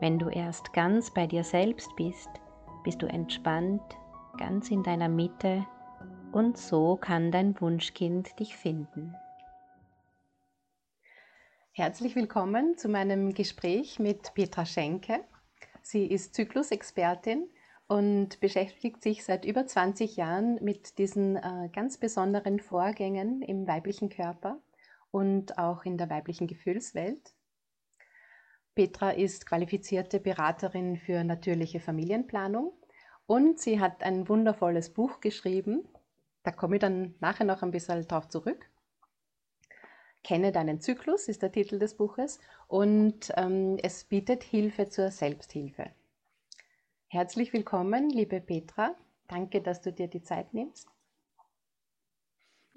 Wenn du erst ganz bei dir selbst bist, bist du entspannt, ganz in deiner Mitte und so kann dein Wunschkind dich finden. Herzlich willkommen zu meinem Gespräch mit Petra Schenke. Sie ist Zyklusexpertin und beschäftigt sich seit über 20 Jahren mit diesen äh, ganz besonderen Vorgängen im weiblichen Körper und auch in der weiblichen Gefühlswelt. Petra ist qualifizierte Beraterin für natürliche Familienplanung und sie hat ein wundervolles Buch geschrieben. Da komme ich dann nachher noch ein bisschen drauf zurück. Kenne deinen Zyklus ist der Titel des Buches und ähm, es bietet Hilfe zur Selbsthilfe. Herzlich willkommen, liebe Petra. Danke, dass du dir die Zeit nimmst.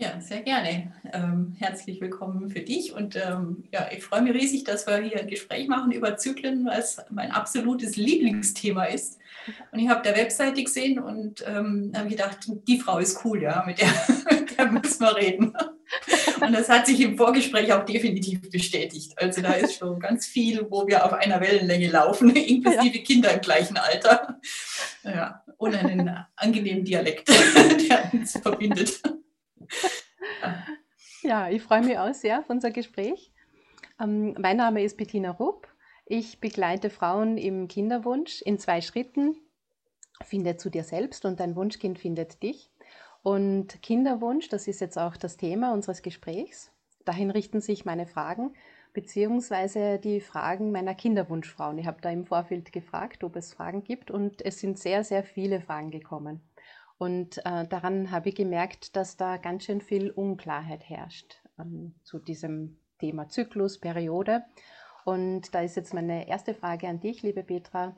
Ja, sehr gerne. Ähm, herzlich willkommen für dich. Und ähm, ja, ich freue mich riesig, dass wir hier ein Gespräch machen über Zyklen, es mein absolutes Lieblingsthema ist. Und ich habe der Webseite gesehen und ähm, habe gedacht, die Frau ist cool, ja, mit der, mit der müssen wir reden. Und das hat sich im Vorgespräch auch definitiv bestätigt. Also da ist schon ganz viel, wo wir auf einer Wellenlänge laufen, inklusive ja. Kinder im gleichen Alter. Ja, und einen angenehmen Dialekt, der uns verbindet. Ja, ich freue mich auch sehr auf unser Gespräch. Ähm, mein Name ist Bettina Rupp. Ich begleite Frauen im Kinderwunsch in zwei Schritten. Finde zu dir selbst und dein Wunschkind findet dich. Und Kinderwunsch, das ist jetzt auch das Thema unseres Gesprächs. Dahin richten sich meine Fragen, beziehungsweise die Fragen meiner Kinderwunschfrauen. Ich habe da im Vorfeld gefragt, ob es Fragen gibt und es sind sehr, sehr viele Fragen gekommen. Und äh, daran habe ich gemerkt, dass da ganz schön viel Unklarheit herrscht ähm, zu diesem Thema Zyklus, Periode. Und da ist jetzt meine erste Frage an dich, liebe Petra.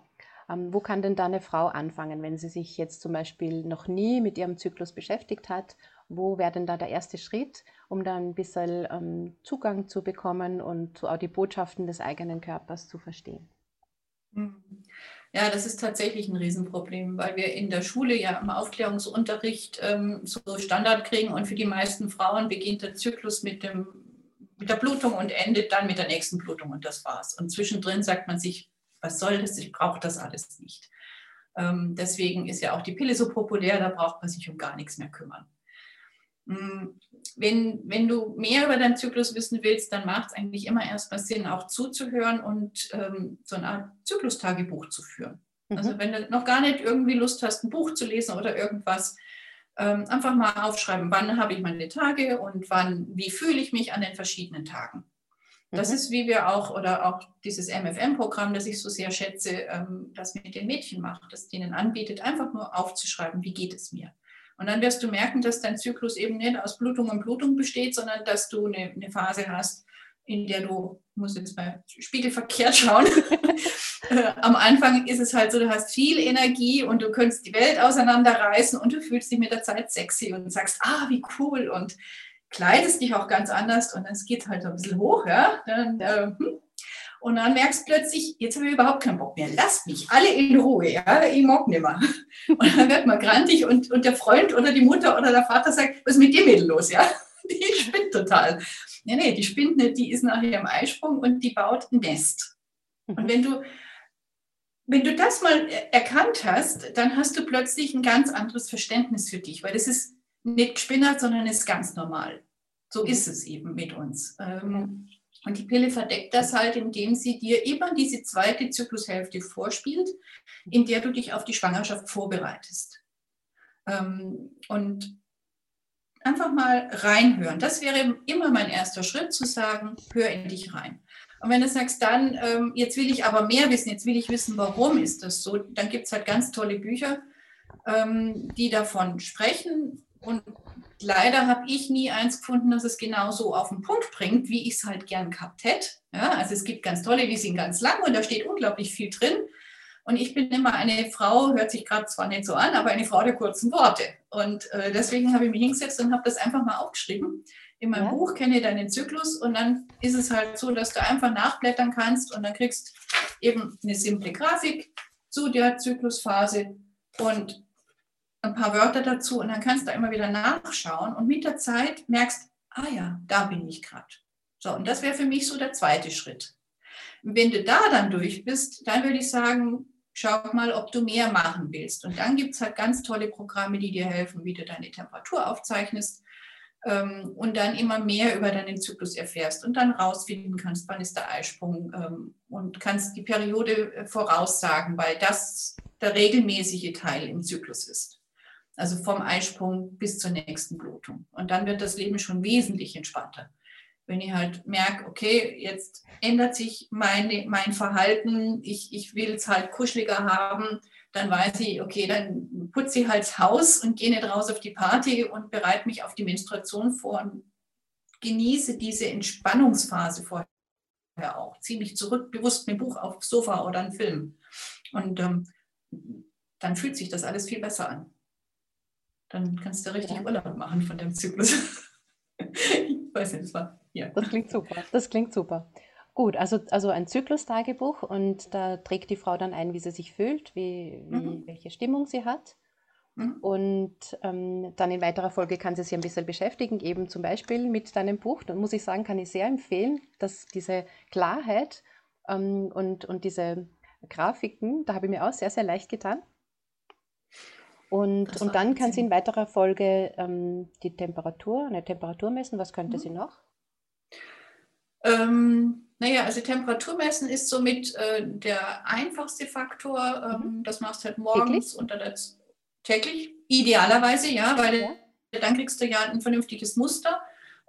Ähm, wo kann denn da eine Frau anfangen, wenn sie sich jetzt zum Beispiel noch nie mit ihrem Zyklus beschäftigt hat? Wo wäre denn da der erste Schritt, um da ein bisschen ähm, Zugang zu bekommen und auch die Botschaften des eigenen Körpers zu verstehen? Ja, das ist tatsächlich ein Riesenproblem, weil wir in der Schule ja im Aufklärungsunterricht ähm, so Standard kriegen und für die meisten Frauen beginnt der Zyklus mit, dem, mit der Blutung und endet dann mit der nächsten Blutung und das war's. Und zwischendrin sagt man sich, was soll das, ich brauche das alles nicht. Ähm, deswegen ist ja auch die Pille so populär, da braucht man sich um gar nichts mehr kümmern. Mm, wenn, wenn du mehr über deinen Zyklus wissen willst, dann macht es eigentlich immer erstmal Sinn, auch zuzuhören und ähm, so eine Art Zyklustagebuch zu führen. Mhm. Also wenn du noch gar nicht irgendwie Lust hast, ein Buch zu lesen oder irgendwas, ähm, einfach mal aufschreiben, wann habe ich meine Tage und wann, wie fühle ich mich an den verschiedenen Tagen. Das mhm. ist, wie wir auch, oder auch dieses MFM-Programm, das ich so sehr schätze, ähm, das mit den Mädchen macht, das denen anbietet, einfach nur aufzuschreiben, wie geht es mir. Und dann wirst du merken, dass dein Zyklus eben nicht aus Blutung und Blutung besteht, sondern dass du eine, eine Phase hast, in der du, ich muss jetzt mal spiegelverkehrt schauen, äh, am Anfang ist es halt so, du hast viel Energie und du könntest die Welt auseinanderreißen und du fühlst dich mit der Zeit sexy und sagst, ah, wie cool und kleidest dich auch ganz anders und dann geht es halt so ein bisschen hoch, ja. Dann, äh, hm. Und dann merkst du plötzlich, jetzt habe ich überhaupt keinen Bock mehr. Lasst mich alle in Ruhe, ja, ich mag nicht mehr. Und dann wird man grantig und, und der Freund oder die Mutter oder der Vater sagt, was ist mit dir Mädel los, ja? Die spinnt total. Nee, nee, die spinnt nicht, die ist nachher im Eisprung und die baut ein Nest. Und mhm. wenn du, wenn du das mal erkannt hast, dann hast du plötzlich ein ganz anderes Verständnis für dich, weil das ist nicht gespinnert, sondern ist ganz normal. So mhm. ist es eben mit uns. Ähm, und die Pille verdeckt das halt, indem sie dir immer diese zweite Zyklushälfte vorspielt, in der du dich auf die Schwangerschaft vorbereitest. Ähm, und einfach mal reinhören. Das wäre immer mein erster Schritt, zu sagen, hör in dich rein. Und wenn du sagst, dann, ähm, jetzt will ich aber mehr wissen, jetzt will ich wissen, warum ist das so, dann gibt es halt ganz tolle Bücher, ähm, die davon sprechen. Und leider habe ich nie eins gefunden, das es genau so auf den Punkt bringt, wie ich es halt gern gehabt hätte. Ja, also es gibt ganz tolle, die sind ganz lang und da steht unglaublich viel drin. Und ich bin immer eine Frau, hört sich gerade zwar nicht so an, aber eine Frau der kurzen Worte. Und äh, deswegen habe ich mich hingesetzt und habe das einfach mal aufgeschrieben. In meinem ja. Buch kenne deinen Zyklus und dann ist es halt so, dass du einfach nachblättern kannst und dann kriegst eben eine simple Grafik zu der Zyklusphase und ein paar Wörter dazu und dann kannst du immer wieder nachschauen und mit der Zeit merkst, ah ja, da bin ich gerade. So, und das wäre für mich so der zweite Schritt. Wenn du da dann durch bist, dann würde ich sagen, schau mal, ob du mehr machen willst. Und dann gibt es halt ganz tolle Programme, die dir helfen, wie du deine Temperatur aufzeichnest ähm, und dann immer mehr über deinen Zyklus erfährst und dann rausfinden kannst, wann ist der Eisprung ähm, und kannst die Periode äh, voraussagen, weil das der regelmäßige Teil im Zyklus ist. Also vom Eisprung bis zur nächsten Blutung. Und dann wird das Leben schon wesentlich entspannter. Wenn ich halt merke, okay, jetzt ändert sich meine, mein Verhalten, ich, ich will es halt kuscheliger haben, dann weiß ich, okay, dann putze ich halt das Haus und gehe nicht raus auf die Party und bereite mich auf die Menstruation vor und genieße diese Entspannungsphase vorher auch. Ziehe mich zurück, bewusst mit Buch aufs Sofa oder einen Film. Und ähm, dann fühlt sich das alles viel besser an. Dann kannst du richtig ja. Urlaub machen von dem Zyklus. ich weiß nicht, das war, ja. Das klingt super. Das klingt super. Gut, also, also ein Zyklustagebuch und da trägt die Frau dann ein, wie sie sich fühlt, wie, wie mhm. welche Stimmung sie hat. Mhm. Und ähm, dann in weiterer Folge kann sie sich ein bisschen beschäftigen, eben zum Beispiel mit deinem Buch. Da muss ich sagen, kann ich sehr empfehlen, dass diese Klarheit ähm, und, und diese Grafiken, da habe ich mir auch sehr, sehr leicht getan. Und, und dann kann sie in weiterer Folge ähm, die Temperatur, eine Temperatur messen. Was könnte mhm. sie noch? Ähm, naja, also Temperatur messen ist somit äh, der einfachste Faktor. Ähm, mhm. Das machst du halt morgens täglich? und dann täglich. Idealerweise, ja, weil ja. dann kriegst du ja ein vernünftiges Muster.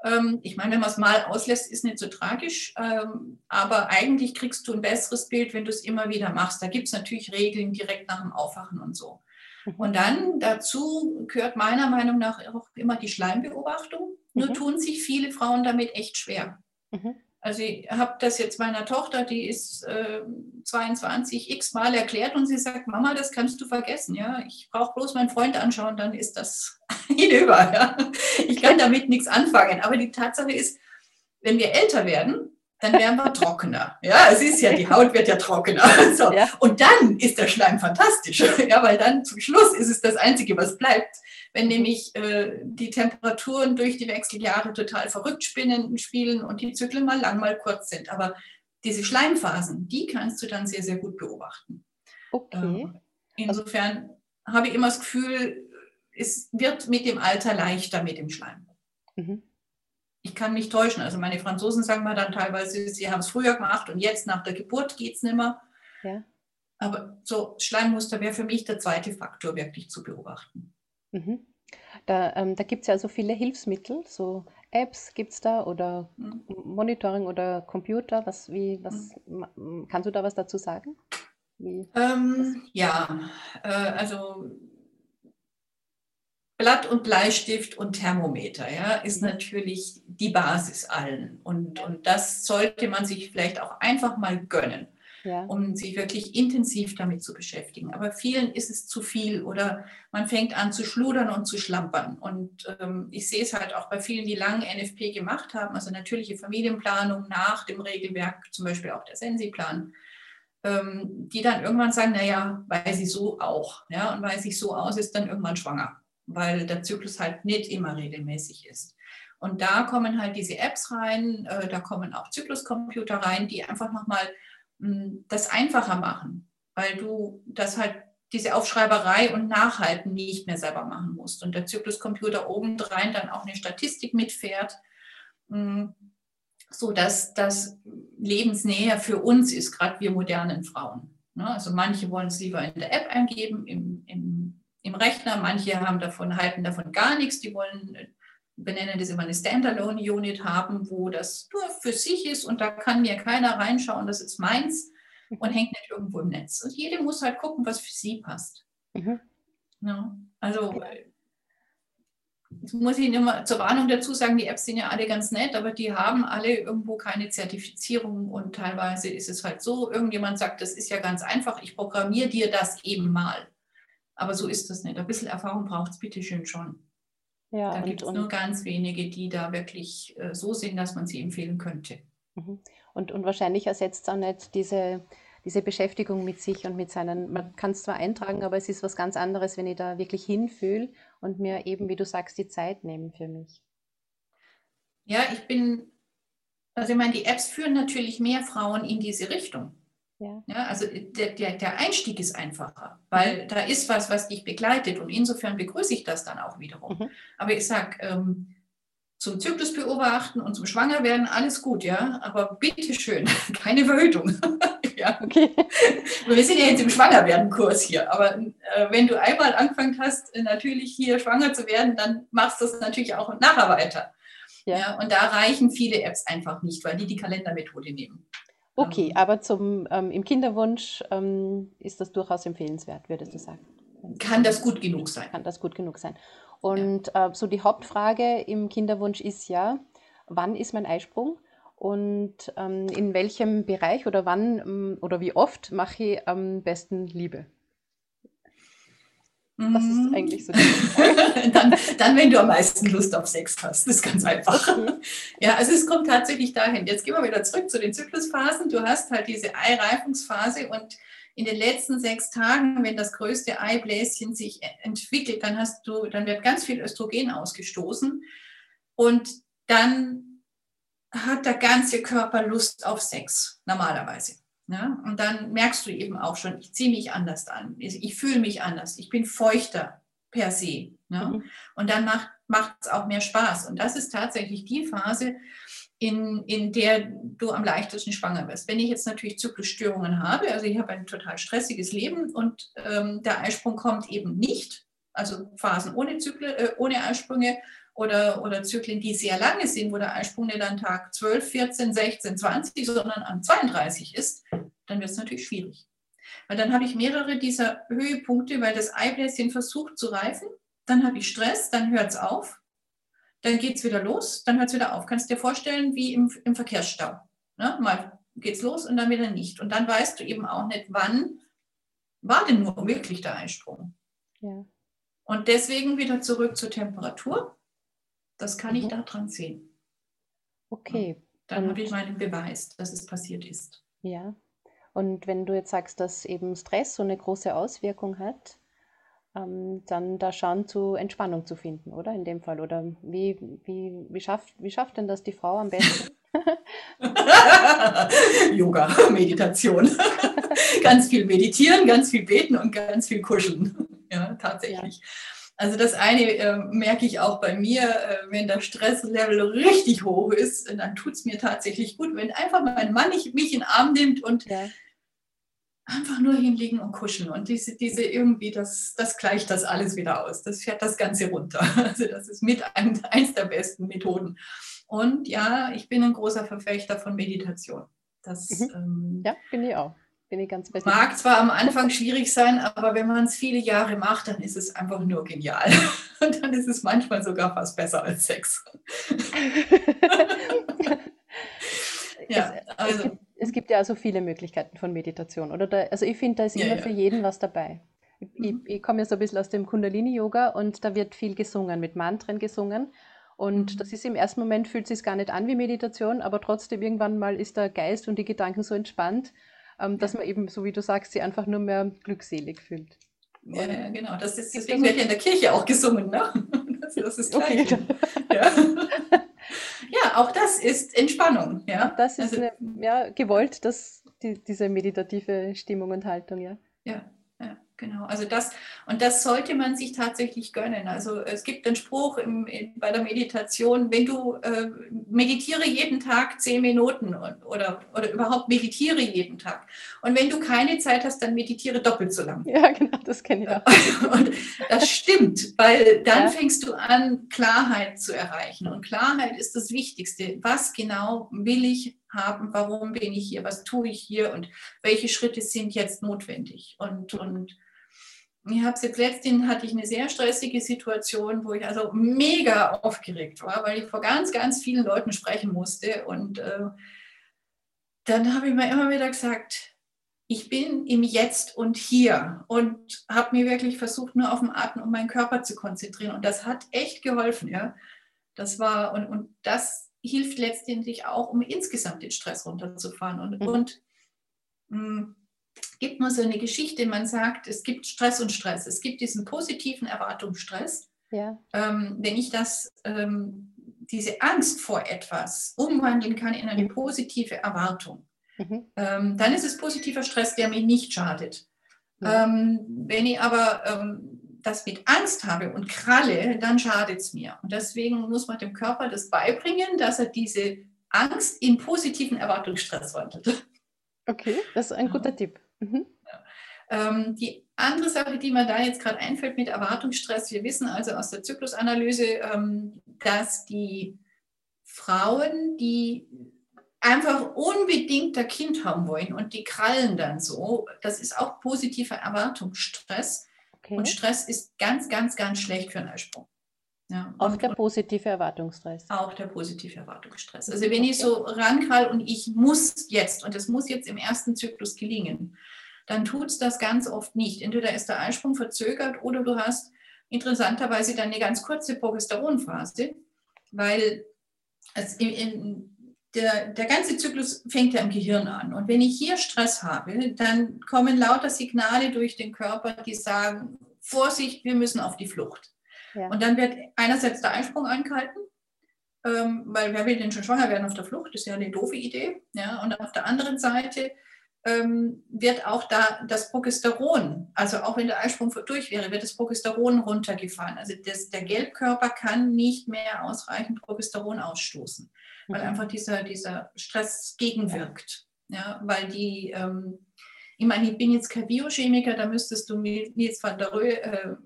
Ähm, ich meine, wenn man es mal auslässt, ist nicht so tragisch, ähm, aber eigentlich kriegst du ein besseres Bild, wenn du es immer wieder machst. Da gibt es natürlich Regeln direkt nach dem Aufwachen und so. Und dann dazu gehört meiner Meinung nach auch immer die Schleimbeobachtung. Nur mhm. tun sich viele Frauen damit echt schwer. Mhm. Also ich habe das jetzt meiner Tochter, die ist äh, 22, x-mal erklärt und sie sagt, Mama, das kannst du vergessen. Ja? Ich brauche bloß meinen Freund anschauen, dann ist das hinüber. Ja? Ich kann damit nichts anfangen. Aber die Tatsache ist, wenn wir älter werden, dann werden wir trockener. Ja, es ist ja, die Haut wird ja trockener. So. Ja. Und dann ist der Schleim fantastisch. Ja, weil dann zum Schluss ist es das Einzige, was bleibt. Wenn nämlich äh, die Temperaturen durch die Wechseljahre total verrückt spinnen, spielen und die Zyklen mal lang, mal kurz sind. Aber diese Schleimphasen, die kannst du dann sehr, sehr gut beobachten. Okay. Ähm, insofern habe ich immer das Gefühl, es wird mit dem Alter leichter mit dem Schleim. Mhm ich kann mich täuschen. Also meine Franzosen sagen mal dann teilweise, sie haben es früher gemacht und jetzt nach der Geburt geht es nicht mehr. Ja. Aber so Schleimmuster wäre für mich der zweite Faktor wirklich zu beobachten. Mhm. Da, ähm, da gibt es ja so viele Hilfsmittel, so Apps gibt es da oder mhm. Monitoring oder Computer. Was, wie, was, mhm. Kannst du da was dazu sagen? Ähm, ja, äh, also Blatt und Bleistift und Thermometer, ja, ist natürlich die Basis allen. Und, und das sollte man sich vielleicht auch einfach mal gönnen, ja. um sich wirklich intensiv damit zu beschäftigen. Aber vielen ist es zu viel oder man fängt an zu schludern und zu schlampern. Und ähm, ich sehe es halt auch bei vielen, die lange NFP gemacht haben, also natürliche Familienplanung nach dem Regelwerk, zum Beispiel auch der Sensiplan ähm, die dann irgendwann sagen, naja, weil sie so auch, ja, und weil sich so aus ist, dann irgendwann schwanger weil der Zyklus halt nicht immer regelmäßig ist. Und da kommen halt diese Apps rein, äh, da kommen auch Zykluscomputer rein, die einfach nochmal hm, das einfacher machen, weil du das halt diese Aufschreiberei und Nachhalten nicht mehr selber machen musst. Und der Zykluscomputer obendrein dann auch eine Statistik mitfährt, hm, so dass das lebensnäher für uns ist, gerade wir modernen Frauen. Ne? Also manche wollen es lieber in der App eingeben, im, im im Rechner. Manche haben davon, halten davon gar nichts. Die wollen, benennen das immer eine Standalone-Unit haben, wo das nur für sich ist und da kann mir keiner reinschauen, das ist meins und hängt nicht irgendwo im Netz. Und jede muss halt gucken, was für sie passt. Mhm. Ja, also das muss ich immer zur Warnung dazu sagen, die Apps sind ja alle ganz nett, aber die haben alle irgendwo keine Zertifizierung und teilweise ist es halt so, irgendjemand sagt, das ist ja ganz einfach, ich programmiere dir das eben mal. Aber so ist das nicht. Ein bisschen Erfahrung braucht es bitteschön schon. Ja, da gibt es nur ganz wenige, die da wirklich äh, so sind, dass man sie empfehlen könnte. Mhm. Und, und wahrscheinlich ersetzt es auch nicht diese, diese Beschäftigung mit sich und mit seinen, man kann es zwar eintragen, aber es ist was ganz anderes, wenn ich da wirklich hinfühle und mir eben, wie du sagst, die Zeit nehmen für mich. Ja, ich bin, also ich meine, die Apps führen natürlich mehr Frauen in diese Richtung. Ja. ja also der, der, der Einstieg ist einfacher, weil mhm. da ist was, was dich begleitet und insofern begrüße ich das dann auch wiederum. Mhm. Aber ich sage, ähm, zum Zyklus beobachten und zum Schwangerwerden alles gut, ja, aber bitteschön, keine Verhütung. ja. Okay. Wir sind ja jetzt im Schwangerwerden-Kurs hier, aber äh, wenn du einmal angefangen hast, äh, natürlich hier schwanger zu werden, dann machst du das natürlich auch nachher weiter. Ja. ja. und da reichen viele Apps einfach nicht, weil die die Kalendermethode nehmen. Okay, ähm, aber zum, ähm, im Kinderwunsch ähm, ist das durchaus empfehlenswert, würdest du sagen? Kann das gut genug sein? Kann das gut genug sein. Und ja. äh, so die Hauptfrage im Kinderwunsch ist ja, wann ist mein Eisprung? Und ähm, in welchem Bereich oder wann oder wie oft mache ich am besten Liebe? Das ist mhm. eigentlich so. dann, dann, wenn du am meisten Lust auf Sex hast. Das ist ganz einfach. Okay. Ja, also es kommt tatsächlich dahin. Jetzt gehen wir wieder zurück zu den Zyklusphasen. Du hast halt diese Eireifungsphase und in den letzten sechs Tagen, wenn das größte Eibläschen sich entwickelt, dann hast du, dann wird ganz viel Östrogen ausgestoßen und dann hat der ganze Körper Lust auf Sex, normalerweise. Ne? Und dann merkst du eben auch schon, ich ziehe mich anders an, ich fühle mich anders, ich bin feuchter per se. Ne? Mhm. Und dann macht es auch mehr Spaß. Und das ist tatsächlich die Phase, in, in der du am leichtesten schwanger wirst. Wenn ich jetzt natürlich Zyklusstörungen habe, also ich habe ein total stressiges Leben und ähm, der Eisprung kommt eben nicht, also Phasen ohne, Zykle, äh, ohne Eisprünge oder, oder Zyklen, die sehr lange sind, wo der Eisprung nicht an Tag 12, 14, 16, 20, sondern an 32 ist, dann wird es natürlich schwierig. Weil dann habe ich mehrere dieser Höhepunkte, weil das Eibläschen versucht zu reifen, dann habe ich Stress, dann hört es auf dann geht es wieder los, dann hört es wieder auf. Kannst du dir vorstellen, wie im, im Verkehrsstau. Ne? Mal es los und dann wieder nicht. Und dann weißt du eben auch nicht, wann war denn nur wirklich der Eisprung. Ja. Und deswegen wieder zurück zur Temperatur. Das kann mhm. ich daran sehen. Okay. Dann habe ich meinen Beweis, dass es passiert ist. Ja. Und wenn du jetzt sagst, dass eben Stress so eine große Auswirkung hat, ähm, dann da schauen, zu Entspannung zu finden, oder? In dem Fall. Oder wie, wie, wie, schafft, wie schafft denn das die Frau am besten? Yoga, Meditation. ganz viel meditieren, ganz viel beten und ganz viel kuscheln. Ja, tatsächlich. Ja. Also das eine äh, merke ich auch bei mir, äh, wenn der Stresslevel richtig hoch ist, dann tut es mir tatsächlich gut, wenn einfach mein Mann mich in den Arm nimmt und ja einfach nur hinlegen und kuscheln. Und diese, diese irgendwie, das, das gleicht das alles wieder aus. Das fährt das Ganze runter. Also das ist mit ein, eins der besten Methoden. Und ja, ich bin ein großer Verfechter von Meditation. Das, mhm. ähm, ja, bin ich auch. Bin ich ganz Mag zwar am Anfang schwierig sein, aber wenn man es viele Jahre macht, dann ist es einfach nur genial. Und dann ist es manchmal sogar fast besser als Sex. ja, also es gibt ja also viele Möglichkeiten von Meditation, oder? Da, also ich finde, da ist ja, immer ja. für jeden was dabei. Ich, mhm. ich, ich komme ja so ein bisschen aus dem Kundalini-Yoga und da wird viel gesungen, mit Mantren gesungen. Und mhm. das ist im ersten Moment, fühlt es sich gar nicht an wie Meditation, aber trotzdem irgendwann mal ist der Geist und die Gedanken so entspannt, ähm, dass man eben, so wie du sagst, sich einfach nur mehr glückselig fühlt. Ja, ja genau. Das ist, deswegen wird ja in der Kirche auch gesungen, ne? Das, das ist gleich. Okay. Ja. Ja, auch das ist Entspannung. Ja? Das ist also, eine, ja, gewollt, dass die, diese meditative Stimmung und Haltung, ja. Ja, Genau, also das und das sollte man sich tatsächlich gönnen. Also es gibt einen Spruch im, in, bei der Meditation, wenn du äh, meditiere jeden Tag zehn Minuten und, oder, oder überhaupt meditiere jeden Tag. Und wenn du keine Zeit hast, dann meditiere doppelt so lang. Ja, genau, das kenne ich auch. und das stimmt, weil dann ja. fängst du an, Klarheit zu erreichen. Und Klarheit ist das Wichtigste. Was genau will ich haben, warum bin ich hier, was tue ich hier und welche Schritte sind jetzt notwendig. Und, und ich habe es jetzt letztens hatte ich eine sehr stressige Situation, wo ich also mega aufgeregt war, weil ich vor ganz, ganz vielen Leuten sprechen musste. Und äh, dann habe ich mir immer wieder gesagt, ich bin im Jetzt und Hier und habe mir wirklich versucht, nur auf den Atem und meinen Körper zu konzentrieren. Und das hat echt geholfen, ja. Das war, und, und das hilft letztendlich auch, um insgesamt den Stress runterzufahren. Und, mhm. und mh, gibt nur so eine Geschichte, man sagt, es gibt Stress und Stress. Es gibt diesen positiven Erwartungsstress. Ja. Ähm, wenn ich das, ähm, diese Angst vor etwas umwandeln kann in eine positive Erwartung, mhm. ähm, dann ist es positiver Stress, der mir nicht schadet. Mhm. wenn ich aber ähm, das mit Angst habe und kralle, dann schadet es mir. Und deswegen muss man dem Körper das beibringen, dass er diese Angst in positiven Erwartungsstress wandelt. Okay, das ist ein guter ja. Tipp. Mhm. Ähm, die andere Sache, die mir da jetzt gerade einfällt mit Erwartungsstress, wir wissen also aus der Zyklusanalyse, ähm, dass die Frauen, die einfach unbedingt ein Kind haben wollen und die krallen dann so, das ist auch positiver Erwartungsstress. Okay. Und Stress ist ganz, ganz, ganz schlecht für einen Eisprung. Ja, auch der positive Erwartungsstress. Auch der positive Erwartungsstress. Also wenn ich so rankrall und ich muss jetzt, und das muss jetzt im ersten Zyklus gelingen, dann tut es das ganz oft nicht. Entweder ist der Eisprung verzögert oder du hast interessanterweise dann eine ganz kurze Progesteronphase, weil es in, in der, der ganze Zyklus fängt ja im Gehirn an. Und wenn ich hier Stress habe, dann kommen lauter Signale durch den Körper, die sagen, Vorsicht, wir müssen auf die Flucht. Ja. Und dann wird einerseits der Einsprung angehalten, ähm, weil wer will denn schon schwanger werden auf der Flucht? Das ist ja eine doofe Idee. Ja? Und auf der anderen Seite ähm, wird auch da das Progesteron, also auch wenn der Eisprung durch wäre, wird das Progesteron runtergefahren. Also das, der Gelbkörper kann nicht mehr ausreichend Progesteron ausstoßen, weil mhm. einfach dieser, dieser Stress gegenwirkt. Ja, weil die, ähm, ich meine, ich bin jetzt kein Biochemiker, da müsstest du jetzt van der Röhe, äh,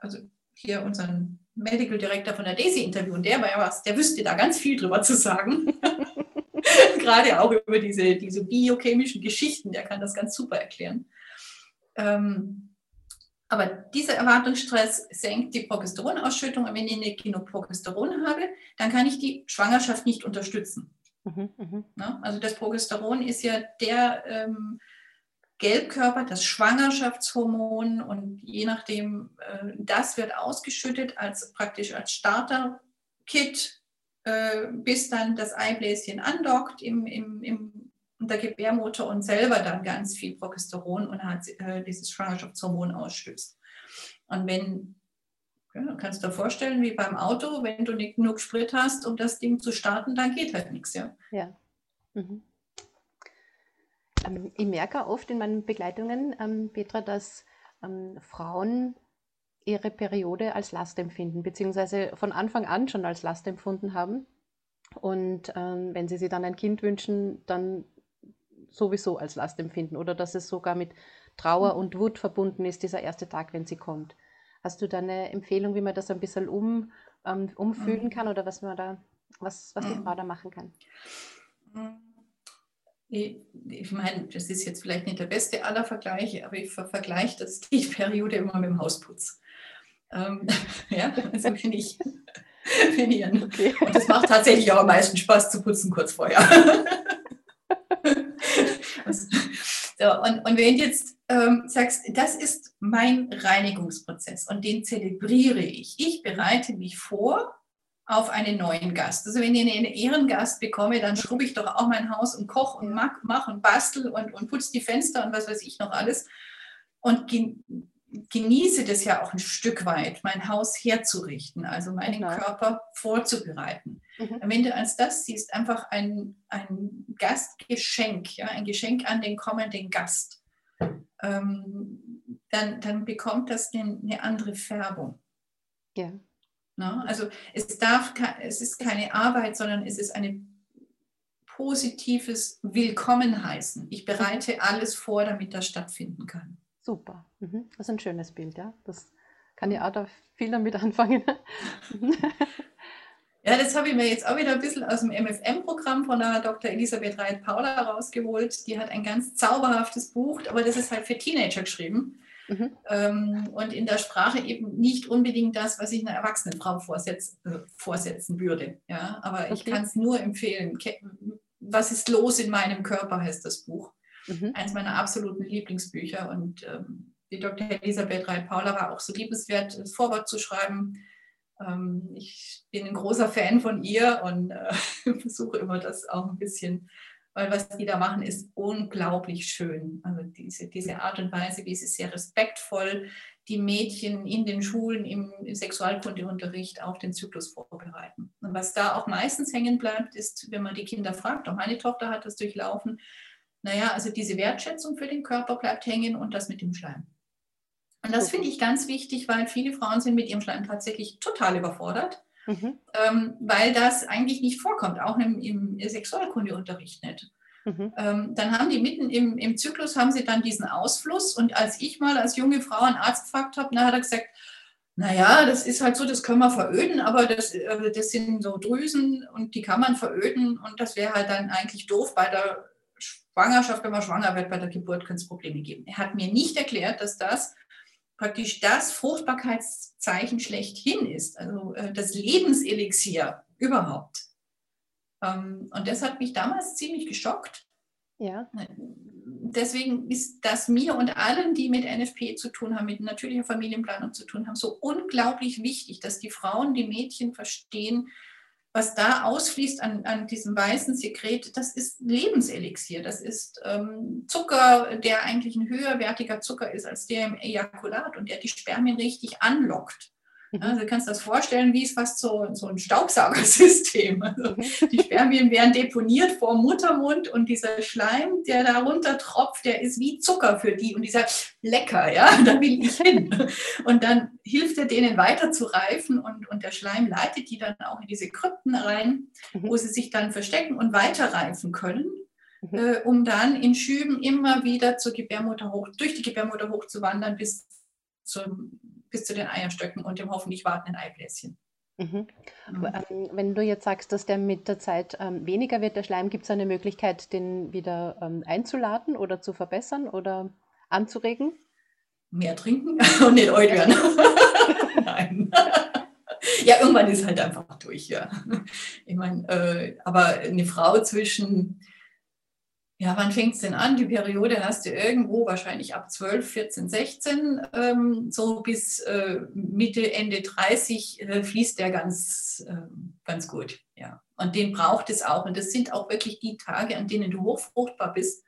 also hier unseren Medical Director von der Daisy interviewen. Der war ja was, der wüsste da ganz viel drüber zu sagen. Gerade auch über diese, diese biochemischen Geschichten, der kann das ganz super erklären. Ähm, aber dieser Erwartungsstress senkt die Progesteronausschüttung. Und wenn ich nicht genug Progesteron habe, dann kann ich die Schwangerschaft nicht unterstützen. Mhm, mh. Also das Progesteron ist ja der ähm, Gelbkörper, das Schwangerschaftshormon und je nachdem, äh, das wird ausgeschüttet als praktisch als Starter-Kit, äh, bis dann das Eibläschen andockt im, im, im, der Gebärmutter und selber dann ganz viel Progesteron und hat, äh, dieses Schwangerschaftshormon ausstößt. Und wenn, ja, kannst du dir vorstellen, wie beim Auto, wenn du nicht genug Sprit hast, um das Ding zu starten, dann geht halt nichts. Ja. ja. Mhm. Ähm, ich merke oft in meinen Begleitungen, ähm, Petra, dass ähm, Frauen ihre Periode als Last empfinden, beziehungsweise von Anfang an schon als Last empfunden haben. Und ähm, wenn sie sich dann ein Kind wünschen, dann sowieso als Last empfinden oder dass es sogar mit Trauer und Wut verbunden ist, dieser erste Tag, wenn sie kommt. Hast du da eine Empfehlung, wie man das ein bisschen um, ähm, umfühlen mhm. kann oder was man da, was, was die Frau da machen kann? Mhm ich meine, das ist jetzt vielleicht nicht der beste aller Vergleiche, aber ich vergleiche das die Periode immer mit dem Hausputz. Ähm, ja, also wenn ich, wenn ich okay. und das macht tatsächlich auch am meisten Spaß zu putzen kurz vorher. also, so, und, und wenn du jetzt ähm, sagst, das ist mein Reinigungsprozess und den zelebriere ich. Ich bereite mich vor auf einen neuen Gast. Also wenn ich einen Ehrengast bekomme, dann schrubbe ich doch auch mein Haus und koche und mach, mach und bastel und, und putze die Fenster und was weiß ich noch alles. Und genieße das ja auch ein Stück weit, mein Haus herzurichten, also meinen genau. Körper vorzubereiten. Mhm. Wenn du als das siehst, einfach ein, ein Gastgeschenk, ja, ein Geschenk an den kommenden Gast, ähm, dann, dann bekommt das eine, eine andere Färbung. Ja. Ne? Also es, darf, es ist keine Arbeit, sondern es ist ein positives Willkommenheißen. Ich bereite alles vor, damit das stattfinden kann. Super, mhm. das ist ein schönes Bild, ja. Das kann ich auch da viel damit anfangen. Ja, das habe ich mir jetzt auch wieder ein bisschen aus dem MFM-Programm von der Dr. Elisabeth Reit-Paula rausgeholt. Die hat ein ganz zauberhaftes Buch, aber das ist halt für Teenager geschrieben. Mhm. Ähm, und in der Sprache eben nicht unbedingt das, was ich einer erwachsenen Frau vorsetz, äh, vorsetzen würde. Ja? Aber okay. ich kann es nur empfehlen. Was ist los in meinem Körper heißt das Buch. Mhm. Eins meiner absoluten Lieblingsbücher. Und ähm, die Dr. Elisabeth Reit-Paula war auch so liebenswert, das Vorwort zu schreiben. Ähm, ich bin ein großer Fan von ihr und äh, versuche immer das auch ein bisschen weil was die da machen, ist unglaublich schön. Also diese, diese Art und Weise, wie sie sehr respektvoll die Mädchen in den Schulen im, Sexualkundeunterricht auf den Zyklus vorbereiten. Und was da auch meistens hängen bleibt, ist, wenn man die Kinder fragt, auch meine Tochter hat das durchlaufen, naja, also diese Wertschätzung für den Körper bleibt hängen und das mit dem Schleim. Und das finde ich ganz wichtig, weil viele Frauen sind mit ihrem Schleim tatsächlich total überfordert mhm. ähm, weil das eigentlich nicht vorkommt, auch im, im Sexualkundeunterricht nicht. Mhm. Ähm, dann haben die mitten im, im Zyklus, haben sie dann diesen Ausfluss und als ich mal als junge Frau einen Arzt gefragt habe, hat er gesagt, naja, das ist halt so, das können wir veröden, aber das, äh, das sind so Drüsen und die kann man veröden und das wäre halt dann eigentlich doof bei der Schwangerschaft, wenn man schwanger wird, bei der Geburt könnte es Probleme geben. Er hat mir nicht erklärt, dass das praktisch das Fruchtbarkeitszeichen schlechthin ist, also äh, das Lebenselixier überhaupt. Ähm, und das hat mich damals ziemlich geschockt. Ja. Deswegen ist das mir und allen, die mit NFP zu tun haben, mit natürlicher Familienplanung zu tun haben, so unglaublich wichtig, dass die Frauen, die Mädchen verstehen, was da ausfließt an, an diesem weißen Sekret, das ist Lebenselixier. Das ist ähm, Zucker, der eigentlich ein höherwertiger Zucker ist als der im Ejakulat und der die Spermien richtig anlockt. Mhm. Also du kannst das vorstellen, wie es fast so, so ein Staubsaugersystem. Also mhm. die Spermien werden deponiert vor Muttermund und dieser Schleim, der da runter tropft, der ist wie Zucker für die und die sagt, lecker, ja, da will ich hin. Und dann hilft er denen weiter zu reifen und, und der Schleim leitet die dann auch in diese Krypten rein, mhm. wo sie sich dann verstecken und weiter reifen können. Äh, um dann in Schüben immer wieder zur Gebärmutter hoch, durch die Gebärmutter hoch zu wandern bis zum bis zu den Eierstöcken und dem hoffentlich wartenden Eibläschen. Mhm. Mhm. Ähm, wenn du jetzt sagst, dass der mit der Zeit ähm, weniger wird, der Schleim, gibt es eine Möglichkeit, den wieder ähm, einzuladen oder zu verbessern oder anzuregen? Mehr trinken und nicht alt werden. Nein. ja, irgendwann ist halt einfach durch, ja. Ich meine, äh, aber eine Frau zwischen ja, wann fängt es denn an? Die Periode hast du irgendwo wahrscheinlich ab 12, 14, 16, ähm, so bis äh, Mitte, Ende 30 äh, fließt der ganz, äh, ganz gut. Ja. Und den braucht es auch. Und das sind auch wirklich die Tage, an denen du hochfruchtbar bist.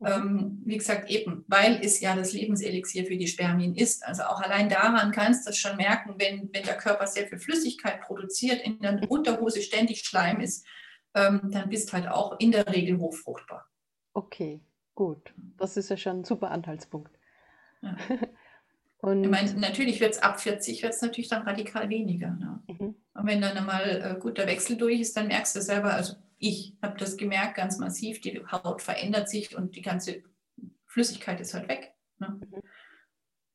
Mhm. Ähm, wie gesagt, eben, weil es ja das Lebenselixier für die Spermien ist. Also auch allein daran kannst du das schon merken, wenn, wenn der Körper sehr viel Flüssigkeit produziert, in der. Unterhose ständig Schleim ist, ähm, dann bist halt auch in der Regel hochfruchtbar. Okay, gut. Das ist ja schon ein super Anhaltspunkt. Ja. Und ich meine, natürlich wird es ab 40 wird es natürlich dann radikal weniger. Ne? Mhm. Und wenn dann einmal äh, gut der Wechsel durch ist, dann merkst du selber, also ich habe das gemerkt ganz massiv, die Haut verändert sich und die ganze Flüssigkeit ist halt weg. Ne? Mhm.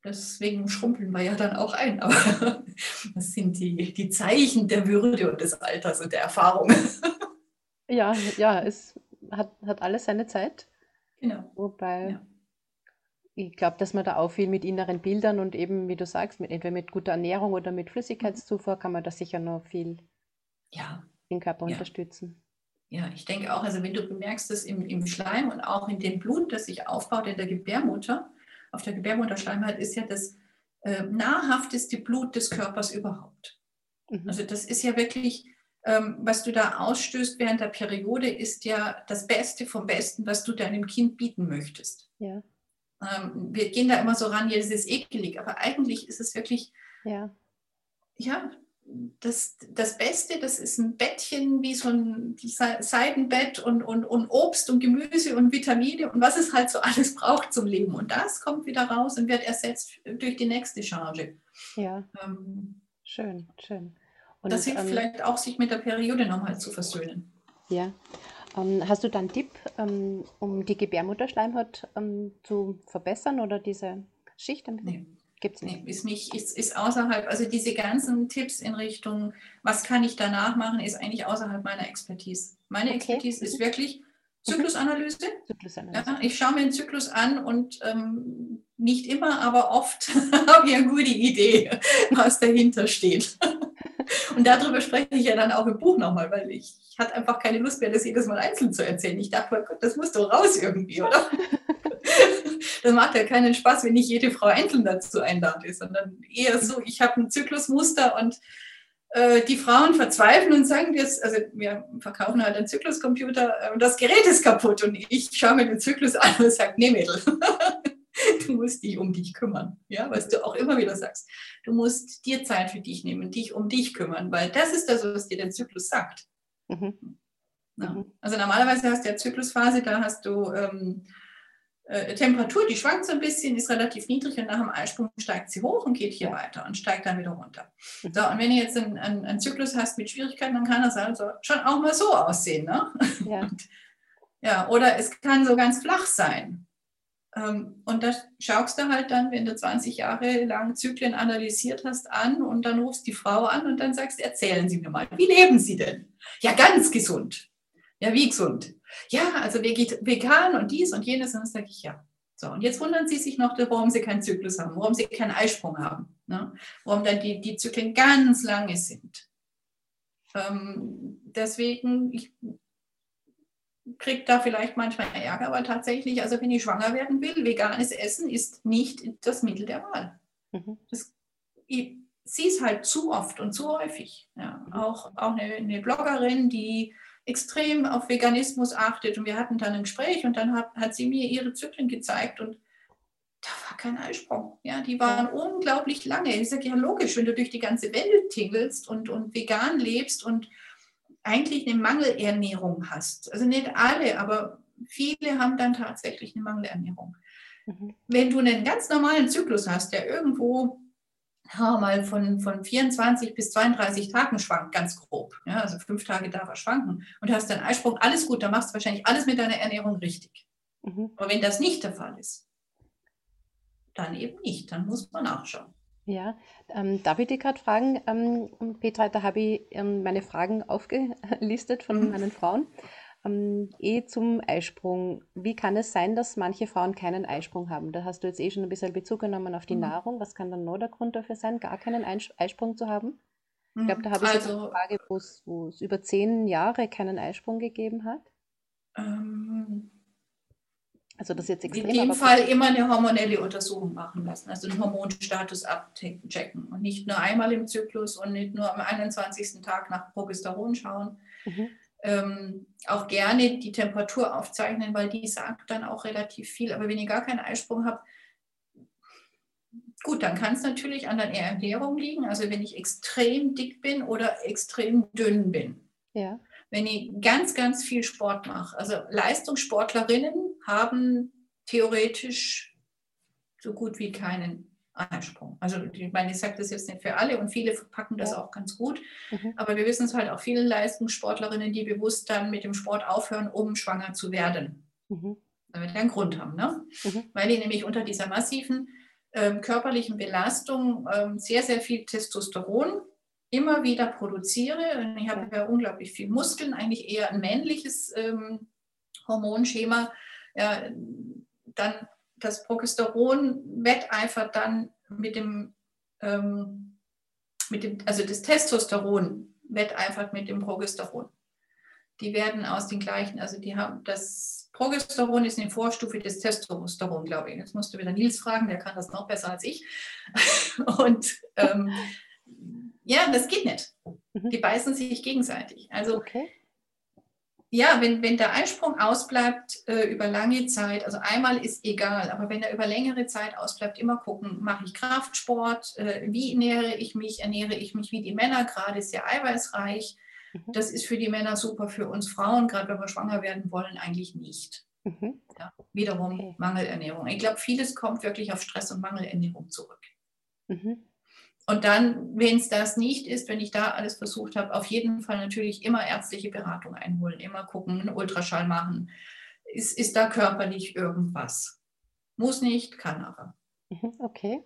Deswegen schrumpeln wir ja dann auch ein. Aber das sind die, die Zeichen der Würde und des Alters und der Erfahrung. Ja, ja, es hat, hat alles seine Zeit. Genau. Wobei ja. ich glaube, dass man da auch viel mit inneren Bildern und eben, wie du sagst, mit, entweder mit guter Ernährung oder mit Flüssigkeitszufuhr kann man da sicher noch viel ja. den Körper ja. unterstützen. Ja, ich denke auch, also wenn du bemerkst, dass im, im Schleim und auch in dem Blut, das sich aufbaut in der Gebärmutter, auf der Gebärmutterschleimhaut ist ja das äh, nahrhafteste Blut des Körpers überhaupt. Mhm. Also das ist ja wirklich was du da ausstößt während der Periode, ist ja das Beste vom Besten, was du deinem Kind bieten möchtest. Ja. Ähm, wir gehen da immer so ran, ja, das ist ekelig, aber eigentlich ist es wirklich, ja, ja das, das Beste, das ist ein Bettchen wie so ein Seidenbett und, und, und Obst und Gemüse und Vitamine und was es halt so alles braucht zum Leben. Und das kommt wieder raus und wird ersetzt durch die nächste Charge. Ja. Ähm, schön, schön. Und, das hilft ähm, vielleicht auch, sich mit der Periode nochmal zu versöhnen. Ja. Ähm, hast du dann einen Tipp, ähm, um die Gebärmutterschleimhaut ähm, zu verbessern oder diese Schicht? Nee. Gibt es nicht. Nee, ist nicht, ist, ist außerhalb, also diese ganzen Tipps in Richtung, was kann ich danach machen, ist eigentlich außerhalb meiner Expertise. Meine okay. Expertise ist mhm. wirklich Zyklusanalyse. Zyklusanalyse. Ja, ich schaue mir den Zyklus an und ähm, nicht immer, aber oft habe ich eine gute Idee, was dahinter steht. Und darüber spreche ich ja dann auch im Buch nochmal, weil ich, ich hatte einfach keine Lust mehr, das jedes Mal einzeln zu erzählen. Ich dachte, oh Gott, das muss doch raus irgendwie, oder? Das macht ja keinen Spaß, wenn nicht jede Frau einzeln dazu einlade, sondern eher so, ich habe ein Zyklusmuster und äh, die Frauen verzweifeln und sagen jetzt, also wir verkaufen halt einen Zykluscomputer und äh, das Gerät ist kaputt und ich schaue mir den Zyklus an und sage, nee Mädel, du musst dich um dich kümmern, ja, was du auch immer wieder sagst. Du musst dir Zeit für dich nehmen, dich um dich kümmern, weil das ist das, was dir der Zyklus sagt. Mhm. Ja. Mhm. Also normalerweise hast du ja Zyklusphase, da hast du ähm, äh, Temperatur, die schwankt so ein bisschen, ist relativ niedrig und nach dem Eisprung steigt sie hoch und geht hier weiter und steigt dann wieder runter. Mhm. So, und wenn du jetzt einen, einen, einen Zyklus hast mit Schwierigkeiten, dann kann das also schon auch mal so aussehen. Ne? Ja. Ja, oder es kann so ganz flach sein. Ähm, und da schaust du halt dann, wenn du 20 Jahre lang Zyklen analysiert hast, an und dann rufst die Frau an und dann sagst, erzählen Sie mir mal, wie leben Sie denn? Ja, ganz gesund. Ja, wie gesund? Ja, also vegan und dies und jenes. Und dann sage ich, ja. So, und jetzt wundern Sie sich noch, warum Sie keinen Zyklus haben, warum Sie keinen Eisprung haben, ne? warum dann die, die Zyklen ganz lange sind. Ähm, deswegen, ich kriege da vielleicht manchmal Ärger, aber tatsächlich, also wenn ich schwanger werden will, veganes Essen ist nicht das Mittel der Wahl. Mhm. Das, ich sehe es halt zu oft und zu häufig. Ja. Mhm. Auch, auch eine, eine, Bloggerin, die extrem auf Veganismus achtet und wir hatten dann ein Gespräch und dann hat, hat sie mir ihre Zyklen gezeigt und da war kein Eisprung. Ja, die waren unglaublich lange. Ich sage, ja logisch, wenn du durch die ganze Welt tingelst und, und vegan lebst und eigentlich eine Mangelernährung hast. Also nicht alle, aber viele haben dann tatsächlich eine Mangelernährung. Mhm. Wenn du einen ganz normalen Zyklus hast, der irgendwo ja, mal von, von 24 bis 32 Tagen schwankt, ganz grob. Ja, also fünf Tage darf er schwanken. Und hast einen Eisprung, alles gut, dann machst du wahrscheinlich alles mit deiner Ernährung richtig. Mhm. Aber wenn das nicht der Fall ist, dann eben nicht. Dann muss man nachschauen. Ja, ähm, darf ich dich gerade fragen, ähm, Petra, da habe ich ähm, meine Fragen aufgelistet von mhm. meinen Frauen. Ähm, eh zum Eisprung. Wie kann es sein, dass manche Frauen keinen Eisprung haben? Da hast du jetzt eh schon ein bisschen Bezug genommen auf die mhm. Nahrung. Was kann dann noch der Grund dafür sein, gar keinen Eisprung zu haben? Ich glaube, da habe ich also, eine Frage, wo es über zehn Jahre keinen Eisprung gegeben hat. Ähm, also das jetzt extrem. In dem Fall immer eine hormonelle Untersuchung machen lassen, also den Hormonstatus abchecken und nicht nur einmal im Zyklus und nicht nur am 21. Tag nach Progesteron schauen. Mhm. Ähm, auch gerne die Temperatur aufzeichnen, weil die sagt dann auch relativ viel. Aber wenn ihr gar keinen Eisprung habt, gut, dann kann es natürlich an der Ernährung liegen. Also wenn ich extrem dick bin oder extrem dünn bin. Ja wenn ich ganz, ganz viel Sport mache. Also Leistungssportlerinnen haben theoretisch so gut wie keinen Einsprung. Also ich meine, ich sage das jetzt nicht für alle und viele packen das auch ganz gut. Mhm. Aber wir wissen es halt auch viele Leistungssportlerinnen, die bewusst dann mit dem Sport aufhören, um schwanger zu werden. Mhm. Damit wir einen Grund haben. Ne? Mhm. Weil die nämlich unter dieser massiven ähm, körperlichen Belastung ähm, sehr, sehr viel Testosteron immer wieder produziere. Ich habe ja unglaublich viel Muskeln, eigentlich eher ein männliches ähm, Hormonschema. Ja, dann das Progesteron wetteifert dann mit dem, ähm, mit dem, also das Testosteron wetteifert mit dem Progesteron. Die werden aus den gleichen, also die haben das Progesteron ist eine Vorstufe des Testosteron, glaube ich. Jetzt musst du wieder Nils fragen, der kann das noch besser als ich. Und ähm, ja, das geht nicht. Mhm. Die beißen sich gegenseitig. Also okay. Ja, wenn, wenn der Eisprung ausbleibt äh, über lange Zeit, also einmal ist egal, aber wenn er über längere Zeit ausbleibt, immer gucken, mache ich Kraftsport, äh, wie ernähre ich mich, ernähre ich mich wie die Männer, gerade sehr eiweißreich. Mhm. Das ist für die Männer super, für uns Frauen, gerade wenn wir schwanger werden wollen, eigentlich nicht. Mhm. Ja, wiederum okay. Mangelernährung. Ich glaube, vieles kommt wirklich auf Stress und Mangelernährung zurück. Mhm. Und dann, wenn es das nicht ist, wenn ich da alles versucht habe, auf jeden Fall natürlich immer ärztliche Beratung einholen, immer gucken, einen Ultraschall machen. Ist, ist da körperlich irgendwas? Muss nicht, kann aber. Mhm, okay.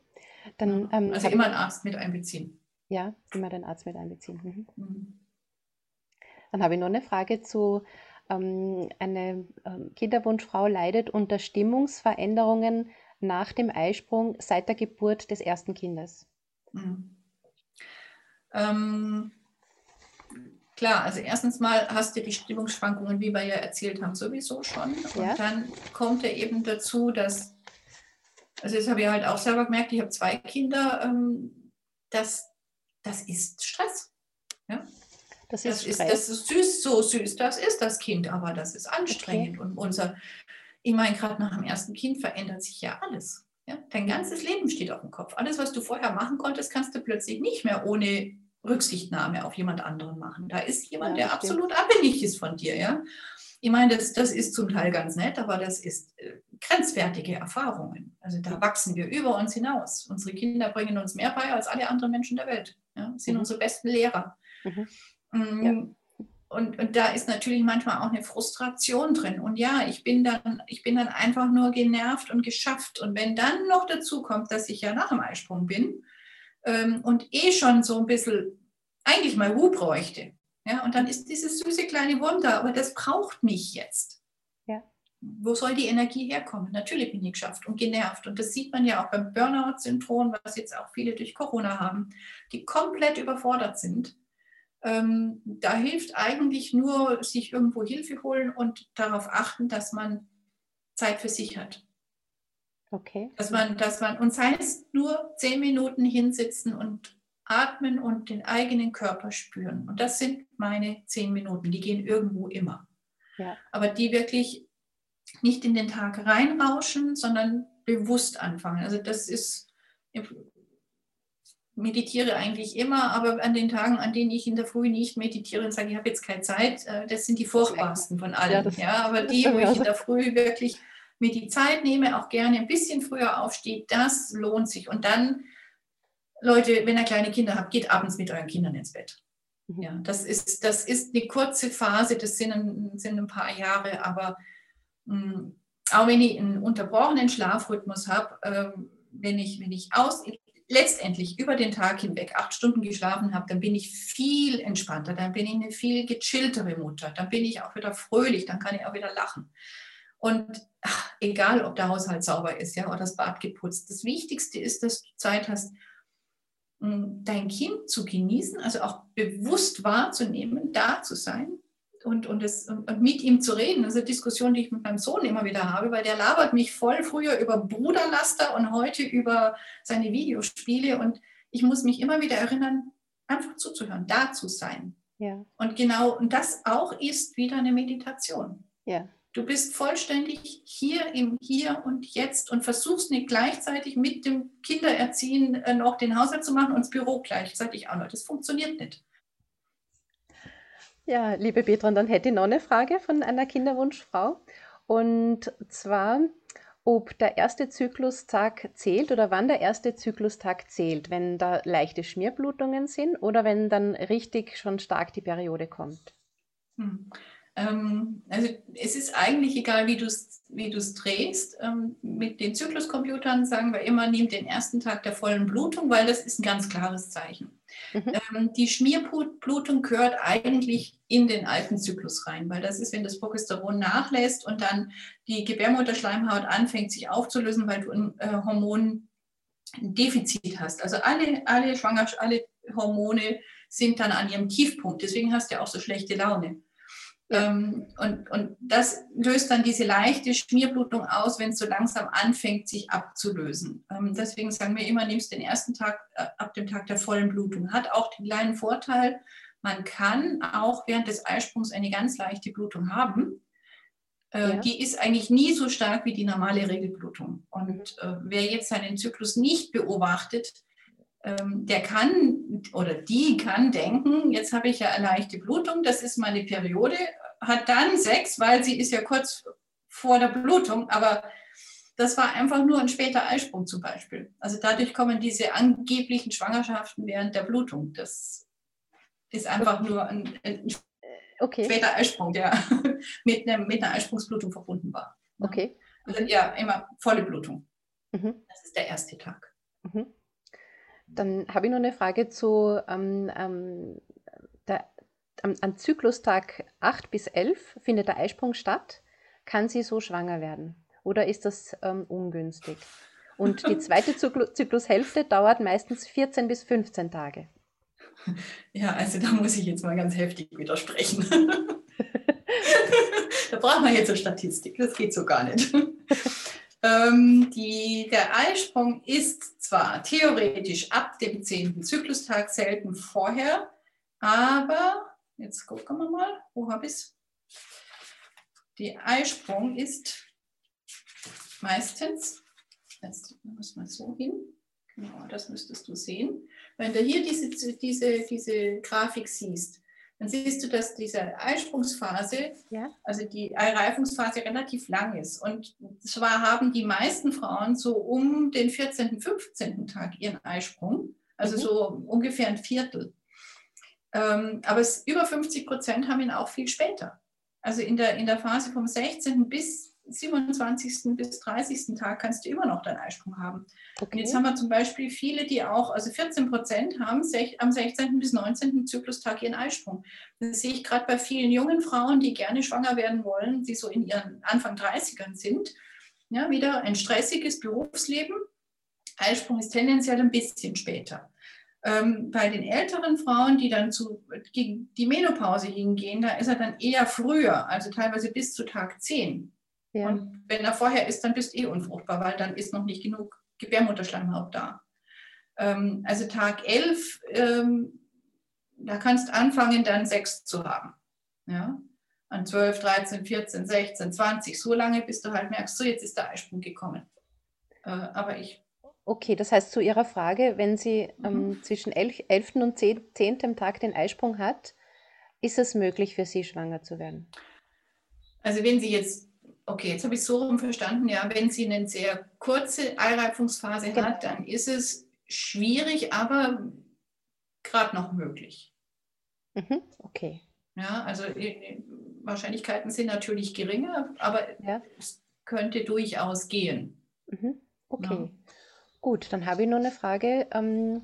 Dann, ähm, also immer einen Arzt mit einbeziehen. Ja, immer den Arzt mit einbeziehen. Mhm. Mhm. Dann habe ich noch eine Frage zu ähm, eine ähm, Kinderwunschfrau leidet unter Stimmungsveränderungen nach dem Eisprung seit der Geburt des ersten Kindes. Mhm. Ähm, klar, also erstens mal hast du die Stimmungsschwankungen, wie wir ja erzählt haben, sowieso schon. Und ja. dann kommt ja eben dazu, dass, also das habe ich halt auch selber gemerkt, ich habe zwei Kinder, ähm, dass das ist Stress. Ja? Das ist, das ist, das ist süß, so süß, das ist das Kind, aber das ist anstrengend. Okay. Und unser, ich meine, gerade nach dem ersten Kind verändert sich ja alles. Ja? Dein ganzes Leben steht auf dem Kopf. Alles, was du vorher machen konntest, kannst du plötzlich nicht mehr ohne Rücksichtnahme auf jemand anderen machen. Da ist jemand, der absolut abhängig ist von dir. Ja? Ich meine, das, das ist zum Teil ganz nett, aber das ist äh, grenzwertige Erfahrungen. Also da wachsen wir über uns hinaus. Unsere Kinder bringen uns mehr bei als alle anderen Menschen der Welt. Ja? Sind mhm. unsere besten Lehrer. Mhm. Mhm. Ja. Und, und da ist natürlich manchmal auch eine Frustration drin. Und ja, ich bin dann, ich bin dann einfach nur genervt und geschafft. Und wenn dann noch dazu kommt, dass ich ja nach dem Eisprung bin, ähm, und eh schon so ein bisschen eigentlich mal Ruhe bräuchte. Ja, und dann ist dieses süße kleine Wunder, aber das braucht mich jetzt. Ja. Wo soll die Energie herkommen? Natürlich bin ich geschafft und genervt. Und das sieht man ja auch beim Burnout-Syndrom, was jetzt auch viele durch Corona haben, die komplett überfordert sind. Ähm, da hilft eigentlich nur, sich irgendwo Hilfe holen und darauf achten, dass man Zeit für sich hat. Okay. Dass man, dass man, und sei es nur zehn Minuten hinsitzen und atmen und den eigenen Körper spüren. Und das sind meine zehn Minuten, die gehen irgendwo immer. Ja. Aber die wirklich nicht in den Tag reinrauschen, sondern bewusst anfangen. Also das ist, meditiere eigentlich immer, aber an den Tagen, an denen ich in der Früh nicht meditiere und sage, ich habe jetzt keine Zeit, äh, das sind die furchtbarsten von allen. Ja, das, ja aber die, wo ich in der Früh wirklich mir die Zeit nehme, auch gerne ein bisschen früher aufstehe, das lohnt sich. Und dann, Leute, wenn ihr kleine Kinder habt, geht abends mit euren Kindern ins Bett. Mhm. Ja, das ist, das ist eine kurze Phase, das sind ein, sind ein paar Jahre, aber mh, mm, auch wenn ich einen unterbrochenen Schlafrhythmus habe, äh, wenn, ich, wenn ich aus, letztendlich über den Tag hinweg acht Stunden geschlafen habe, dann bin ich viel entspannter, dann bin ich eine viel gechilltere Mutter, dann bin ich auch wieder fröhlich, dann kann ich auch wieder lachen. Und ach, egal, ob der Haushalt sauber ist ja, oder das Bad geputzt, das Wichtigste ist, dass du Zeit hast, dein Kind zu genießen, also auch bewusst wahrzunehmen, da zu sein und, und, es, und mit ihm zu reden. Das ist eine Diskussion, die ich mit meinem Sohn immer wieder habe, weil der labert mich voll früher über Bruderlaster und heute über seine Videospiele. Und ich muss mich immer wieder erinnern, einfach zuzuhören, da zu sein. Ja. Und genau, und das auch ist wieder eine Meditation. Ja. Du bist vollständig hier im Hier und Jetzt und versuchst nicht gleichzeitig mit dem Kindererziehen äh, noch den Haushalt zu machen und das Büro gleichzeitig auch noch. Das funktioniert nicht. Ja, liebe Petra, dann hätte ich noch eine Frage von einer Kinderwunschfrau. Und zwar, ob der erste Zyklustag zählt oder wann der erste Zyklustag zählt, wenn da leichte Schmierblutungen sind oder wenn dann richtig schon stark die Periode kommt. Hm. Ähm, also es ist eigentlich egal, wie du es wie drehst. Ähm, mit den Zykluscomputern sagen wir immer, nimm den ersten Tag der vollen Blutung, weil das ist ein ganz klares Zeichen. Mhm. Ähm, die Schmierblutung gehört eigentlich in den alten Zyklus rein, weil das ist, wenn das Progesteron nachlässt und dann die Gebärmutterschleimhaut anfängt sich aufzulösen, weil du ein äh, Hormondefizit hast. Also alle, alle Schwangerschaft, alle Hormone sind dann an ihrem Tiefpunkt. Deswegen hast du ja auch so schlechte Laune. Ähm, und, und das löst dann diese leichte Schmierblutung aus, wenn es so langsam anfängt, sich abzulösen. Ähm, deswegen sagen wir immer, nimmst den ersten Tag äh, ab dem Tag der vollen Blutung. Hat auch den kleinen Vorteil, man kann auch während des Eisprungs eine ganz leichte Blutung haben. Äh, ja. Die ist eigentlich nie so stark wie die normale Regelblutung. Und äh, wer jetzt seinen Zyklus nicht beobachtet, ähm, der kann oder die kann denken, jetzt habe ich ja eine leichte Blutung, das ist meine Periode, hat dann Sex, weil sie ist ja kurz vor der Blutung, aber das war einfach nur ein später Eisprung zum Beispiel. Also dadurch kommen diese angeblichen Schwangerschaften während der Blutung. Das ist einfach nur ein, ein okay. später Eisprung, der mit, einem, mit einer Eisprungsblutung verbunden war. Okay. Also ja, immer volle Blutung. Mhm. Das ist der erste Tag. Mhm. Dann habe ich noch eine Frage zu ähm, ähm, am, am Zyklustag 8 bis 11 findet der Eisprung statt. Kann sie so schwanger werden? Oder ist das ähm, ungünstig? Und die zweite Zyklu Zyklushälfte dauert meistens 14 bis 15 Tage. Ja, also da muss ich jetzt mal ganz heftig widersprechen. da braucht man jetzt eine Statistik, das geht so gar nicht. Ähm, die, der Eisprung ist zwar theoretisch ab dem 10. Zyklustag selten vorher, aber jetzt gucken wir mal, wo habe ich es? Die Eisprung ist meistens, jetzt muss man so hin, genau, das müsstest du sehen. Wenn du hier diese, diese, diese Grafik siehst, dann siehst du, dass diese Eisprungsphase, ja. also die Eireifungsphase relativ lang ist. Und zwar haben die meisten Frauen so um den 14., 15. Tag ihren Eisprung, also mhm. so ungefähr ein Viertel. Ähm, aber es, über 50 Prozent haben ihn auch viel später. Also in der, in der Phase vom 16. bis 27. bis 30. Tag kannst du immer noch deinen Eisprung haben. Okay. Und jetzt haben wir zum Beispiel viele, die auch, also 14 Prozent haben am 16. bis 19. Zyklustag ihren Eisprung. Das sehe ich gerade bei vielen jungen Frauen, die gerne schwanger werden wollen, die so in ihren Anfang 30ern sind. Ja, wieder ein stressiges Berufsleben. Eisprung ist tendenziell ein bisschen später. Ähm, bei den älteren Frauen, die dann zu gegen die Menopause hingehen, da ist er dann eher früher, also teilweise bis zu Tag 10. Ja. Und wenn er vorher ist, dann bist du eh unfruchtbar, weil dann ist noch nicht genug Gebärmutterschleimhaut da. Ähm, also Tag 11, ähm, da kannst du anfangen, dann Sex zu haben. Ja? An 12, 13, 14, 16, 20, so lange, bis du halt merkst, so jetzt ist der Eisprung gekommen. Äh, aber ich Okay, das heißt zu Ihrer Frage, wenn sie mhm. ähm, zwischen 11, 11. und 10, 10. Tag den Eisprung hat, ist es möglich für Sie, schwanger zu werden? Also wenn sie jetzt okay, jetzt habe ich so rum verstanden, ja, wenn sie eine sehr kurze Eireifungsphase genau. hat, dann ist es schwierig, aber gerade noch möglich. Mhm, okay. Ja, also Wahrscheinlichkeiten sind natürlich geringer, aber ja. es könnte durchaus gehen. Mhm, okay. Gut, dann habe ich noch eine Frage ähm,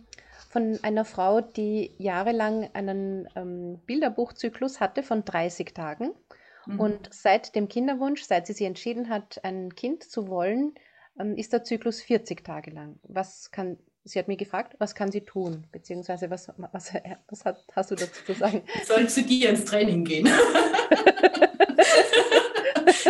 von einer Frau, die jahrelang einen ähm, Bilderbuchzyklus hatte von 30 Tagen Mhm. Und seit dem Kinderwunsch, seit sie sich entschieden hat, ein Kind zu wollen, ähm, ist der Zyklus 40 Tage lang. Was kann, sie hat mich gefragt, was kann sie tun? Beziehungsweise, was, was, was hat, hast du dazu zu sagen? Soll zu dir ins Training gehen?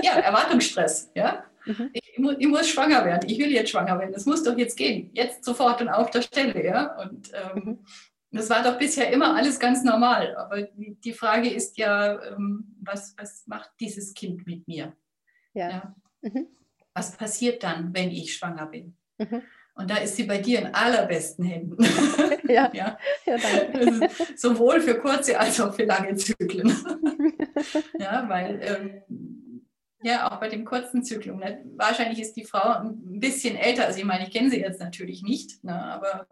ja, Erwartungsstress, ja. Mhm. Ich, ich, muss schwanger werden, ich will jetzt schwanger werden, das muss doch jetzt gehen, jetzt sofort und auf der Stelle, ja. Und ähm, mhm. Das war doch bisher immer alles ganz normal. Aber die Frage ist ja, ähm, was, was macht dieses Kind mit mir? Ja. ja. Mhm. Was passiert dann, wenn ich schwanger bin? Mhm. Und da ist sie bei dir in allerbesten Händen. Ja, ja. ja danke. Sowohl für kurze als auch für lange Zyklen. ja, weil ähm, ja, auch bei dem kurzen Zyklus. Ne? Wahrscheinlich ist die Frau ein bisschen älter. Also ich meine, ich kenne sie jetzt natürlich nicht, ne? aber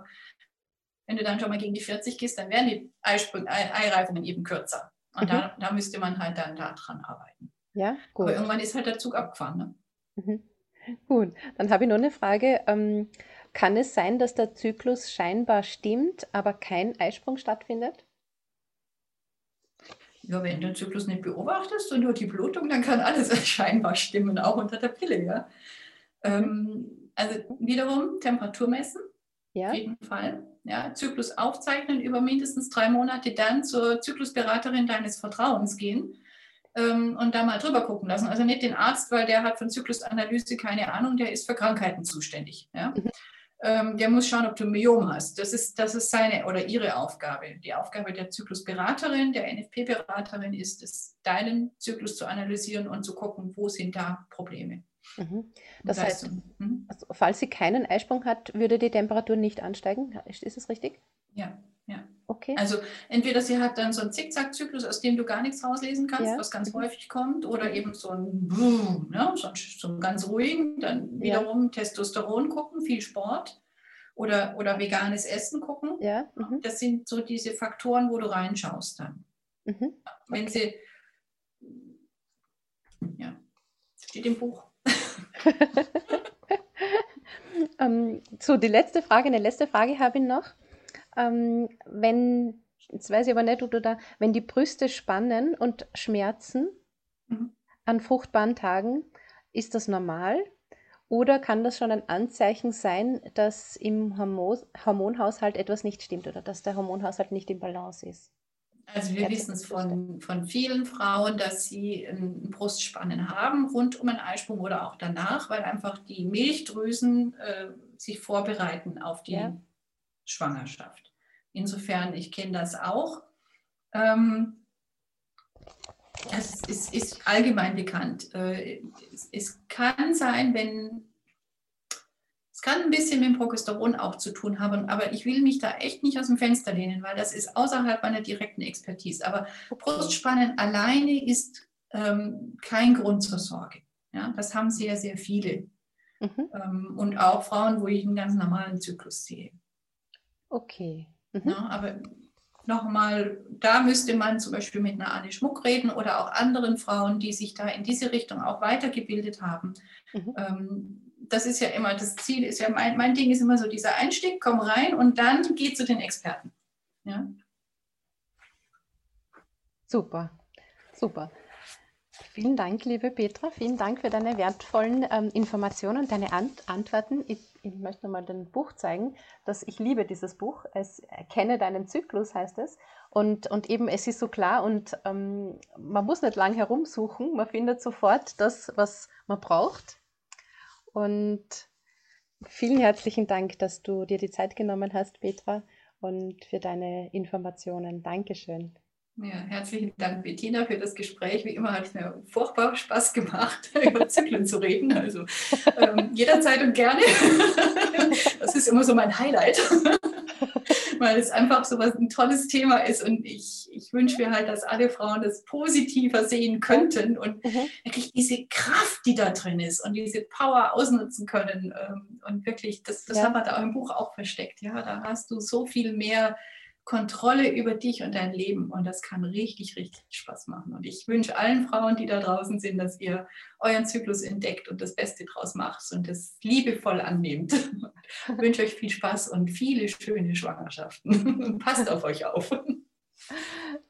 wenn du dann schon mal gegen die 40 gehst, dann werden die Eireifungen eben kürzer. Und mhm. da, da, müsste man halt dann daran arbeiten. Ja, gut. Aber irgendwann ist halt der Zug abgefahren. Ne? Mhm. Gut, dann habe ich noch eine Frage. Ähm, kann es sein, dass der Zyklus scheinbar stimmt, aber kein Eisprung stattfindet? Ja, wenn du den Zyklus nicht beobachtest und nur die Blutung, dann kann alles scheinbar stimmen, auch unter der Pille. Ja? Ähm, also wiederum Temperatur messen, ja. auf jeden Fall ja, Zyklus aufzeichnen über mindestens drei Monate, dann zur Zyklusberaterin deines Vertrauens gehen ähm, und da mal drüber gucken lassen. Also nicht den Arzt, weil der hat von Zyklusanalyse keine Ahnung, der ist für Krankheiten zuständig. Ja? Mhm. Ähm, der muss schauen, ob du ein Myom hast. Das ist, das ist seine oder ihre Aufgabe. Die Aufgabe der Zyklusberaterin, der NFP-Beraterin ist es, deinen Zyklus zu analysieren und zu gucken, wo sind da Probleme. Mhm. Das heißt, mhm. also, falls sie keinen Eisprung hat, würde die Temperatur nicht ansteigen. Ist, ist es richtig? Ja, ja. Okay. Also entweder sie hat dann so einen Zickzack-Zyklus, aus dem du gar nichts rauslesen kannst, ja. was ganz mhm. häufig kommt, oder eben so ein Boom, ne? so, so einen ganz ruhigen, dann wiederum ja. Testosteron gucken, viel Sport oder, oder veganes Essen gucken. Ja. Mhm. Das sind so diese Faktoren, wo du reinschaust dann. Mhm. Wenn okay. sie, ja, steht im Buch. ähm, so, die letzte Frage, eine letzte Frage habe ich noch. Ähm, wenn jetzt weiß ich aber nicht, ob du da, wenn die Brüste spannen und schmerzen mhm. an fruchtbaren Tagen, ist das normal? Oder kann das schon ein Anzeichen sein, dass im Hormon Hormonhaushalt etwas nicht stimmt oder dass der Hormonhaushalt nicht im Balance ist? Also wir wissen es von, von vielen Frauen, dass sie ein Brustspannen haben rund um einen Eisprung oder auch danach, weil einfach die Milchdrüsen äh, sich vorbereiten auf die ja. Schwangerschaft. Insofern, ich kenne das auch. Ähm, das ist, ist, allgemein bekannt. Äh, es, es, kann sein, wenn es kann ein bisschen mit dem Progesteron auch zu tun haben, aber ich will mich da echt nicht aus dem Fenster lehnen, weil das ist außerhalb meiner direkten Expertise. Aber Brustspannen alleine ist ähm, kein Grund zur Sorge. Ja, das haben sehr, sehr viele. Mhm. Ähm, und auch Frauen, wo ich einen ganz normalen Zyklus sehe. Okay. Mhm. Ja, aber nochmal, da müsste man zum Beispiel mit einer Anne Schmuck reden oder auch anderen Frauen, die sich da in diese Richtung auch weitergebildet haben. Mhm. Ähm, das ist ja immer, das Ziel ist ja, mein, mein Ding ist immer so dieser Einstieg, komm rein und dann geh zu den Experten. Ja. Super, super. Vielen Dank, liebe Petra. Vielen Dank für deine wertvollen ähm, Informationen und deine Ant Antworten. Ich, ich möchte nochmal dein Buch zeigen. Dass ich liebe dieses Buch. Es erkenne deinen Zyklus heißt es. Und, und eben, es ist so klar und ähm, man muss nicht lang herumsuchen. Man findet sofort das, was man braucht. Und vielen herzlichen Dank, dass du dir die Zeit genommen hast, Petra, und für deine Informationen. Dankeschön. Ja, herzlichen Dank, Bettina, für das Gespräch. Wie immer hat es mir furchtbar Spaß gemacht, über Zyklen zu reden. Also ähm, jederzeit und gerne. das ist immer so mein Highlight weil es einfach so was ein tolles Thema ist und ich, ich wünsche mir halt, dass alle Frauen das positiver sehen könnten und mhm. wirklich diese Kraft, die da drin ist und diese Power ausnutzen können ähm, und wirklich, das, das ja. haben wir da im Buch auch versteckt, ja, da hast du so viel mehr Kontrolle über dich und dein Leben. Und das kann richtig, richtig Spaß machen. Und ich wünsche allen Frauen, die da draußen sind, dass ihr euren Zyklus entdeckt und das Beste draus macht und das liebevoll annehmt. Ich wünsche euch viel Spaß und viele schöne Schwangerschaften. Passt auf euch auf.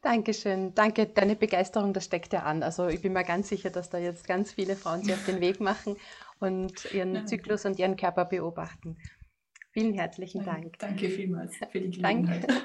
Dankeschön. Danke, deine Begeisterung, das steckt ja an. Also ich bin mir ganz sicher, dass da jetzt ganz viele Frauen sich auf den Weg machen und ihren Zyklus und ihren Körper beobachten. Vielen herzlichen Dank. Danke vielmals für die Gelegenheit. Danke.